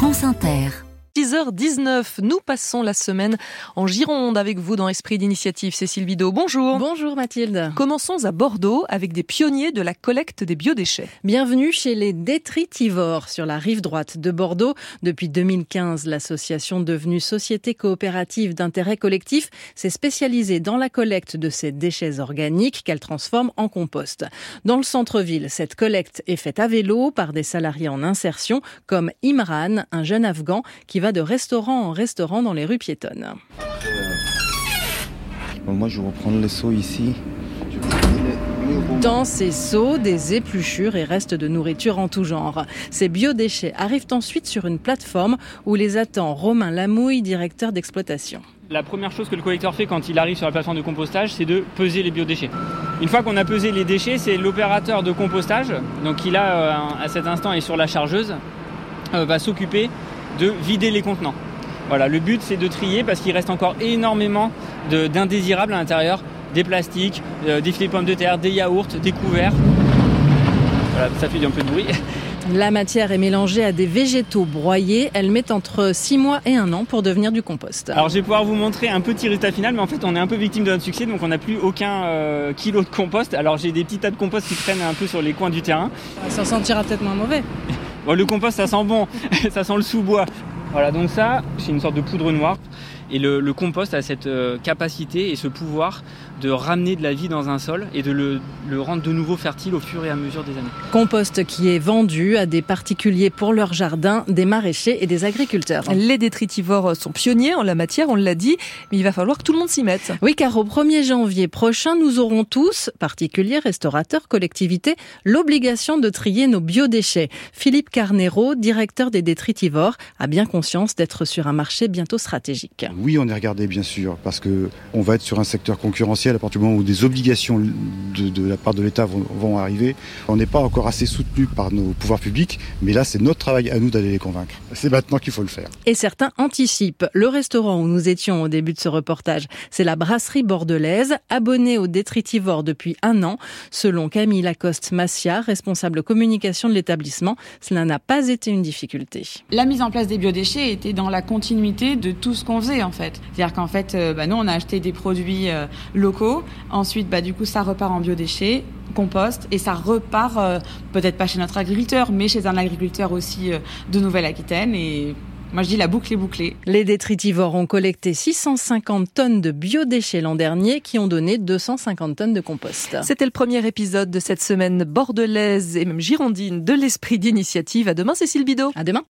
France Inter. 6h19, nous passons la semaine en Gironde avec vous dans Esprit d'initiative. Cécile Bidot, bonjour. Bonjour Mathilde. Commençons à Bordeaux avec des pionniers de la collecte des biodéchets. Bienvenue chez les détritivores sur la rive droite de Bordeaux. Depuis 2015, l'association devenue Société coopérative d'intérêt collectif s'est spécialisée dans la collecte de ces déchets organiques qu'elle transforme en compost. Dans le centre-ville, cette collecte est faite à vélo par des salariés en insertion comme Imran, un jeune Afghan qui va de restaurant en restaurant dans les rues piétonnes. Moi, je vais reprendre les seaux ici. Dans ces seaux, des épluchures et restes de nourriture en tout genre. Ces biodéchets arrivent ensuite sur une plateforme où les attend Romain Lamouille, directeur d'exploitation. La première chose que le collecteur fait quand il arrive sur la plateforme de compostage, c'est de peser les biodéchets. Une fois qu'on a pesé les déchets, c'est l'opérateur de compostage, donc qui là, euh, à cet instant, est sur la chargeuse, euh, va s'occuper de vider les contenants. Voilà, le but c'est de trier parce qu'il reste encore énormément d'indésirables à l'intérieur, des plastiques, euh, des filets de pommes de terre, des yaourts, des couverts. Voilà, ça fait un peu de bruit. La matière est mélangée à des végétaux broyés. Elle met entre 6 mois et 1 an pour devenir du compost. Alors je vais pouvoir vous montrer un petit résultat final, mais en fait on est un peu victime de notre succès, donc on n'a plus aucun euh, kilo de compost. Alors j'ai des petits tas de compost qui traînent un peu sur les coins du terrain. Ça sentira peut-être moins mauvais. Bon, le compost ça sent bon, ça sent le sous-bois. Voilà, donc ça, c'est une sorte de poudre noire. Et le, le, compost a cette euh, capacité et ce pouvoir de ramener de la vie dans un sol et de le, le, rendre de nouveau fertile au fur et à mesure des années. Compost qui est vendu à des particuliers pour leur jardin, des maraîchers et des agriculteurs. Les détritivores sont pionniers en la matière, on l'a dit, mais il va falloir que tout le monde s'y mette. Oui, car au 1er janvier prochain, nous aurons tous, particuliers, restaurateurs, collectivités, l'obligation de trier nos biodéchets. Philippe Carnero, directeur des détritivores, a bien conscience d'être sur un marché bientôt stratégique. Oui, on est regardé bien sûr, parce que on va être sur un secteur concurrentiel à partir du moment où des obligations de, de la part de l'État vont, vont, arriver. On n'est pas encore assez soutenu par nos pouvoirs publics, mais là c'est notre travail à nous d'aller les convaincre. C'est maintenant qu'il faut le faire. Et certains anticipent. Le restaurant où nous étions au début de ce reportage, c'est la brasserie bordelaise, abonnée au détritivore depuis un an. Selon Camille Lacoste Massia, responsable communication de l'établissement, cela n'a pas été une difficulté. La mise en place des biodéchets était dans la continuité de tout ce qu'on faisait en fait. C'est-à-dire qu'en fait, euh, bah, nous on a acheté des produits euh, locaux. Ensuite, bah, du coup, ça repart en biodéchets, compost, et ça repart euh, peut-être pas chez notre agriculteur, mais chez un agriculteur aussi euh, de Nouvelle-Aquitaine. Et moi, je dis la boucle est bouclée. Les détritivores ont collecté 650 tonnes de biodéchets l'an dernier qui ont donné 250 tonnes de compost. C'était le premier épisode de cette semaine bordelaise et même girondine de l'esprit d'initiative. À demain, Cécile Bidot. À demain.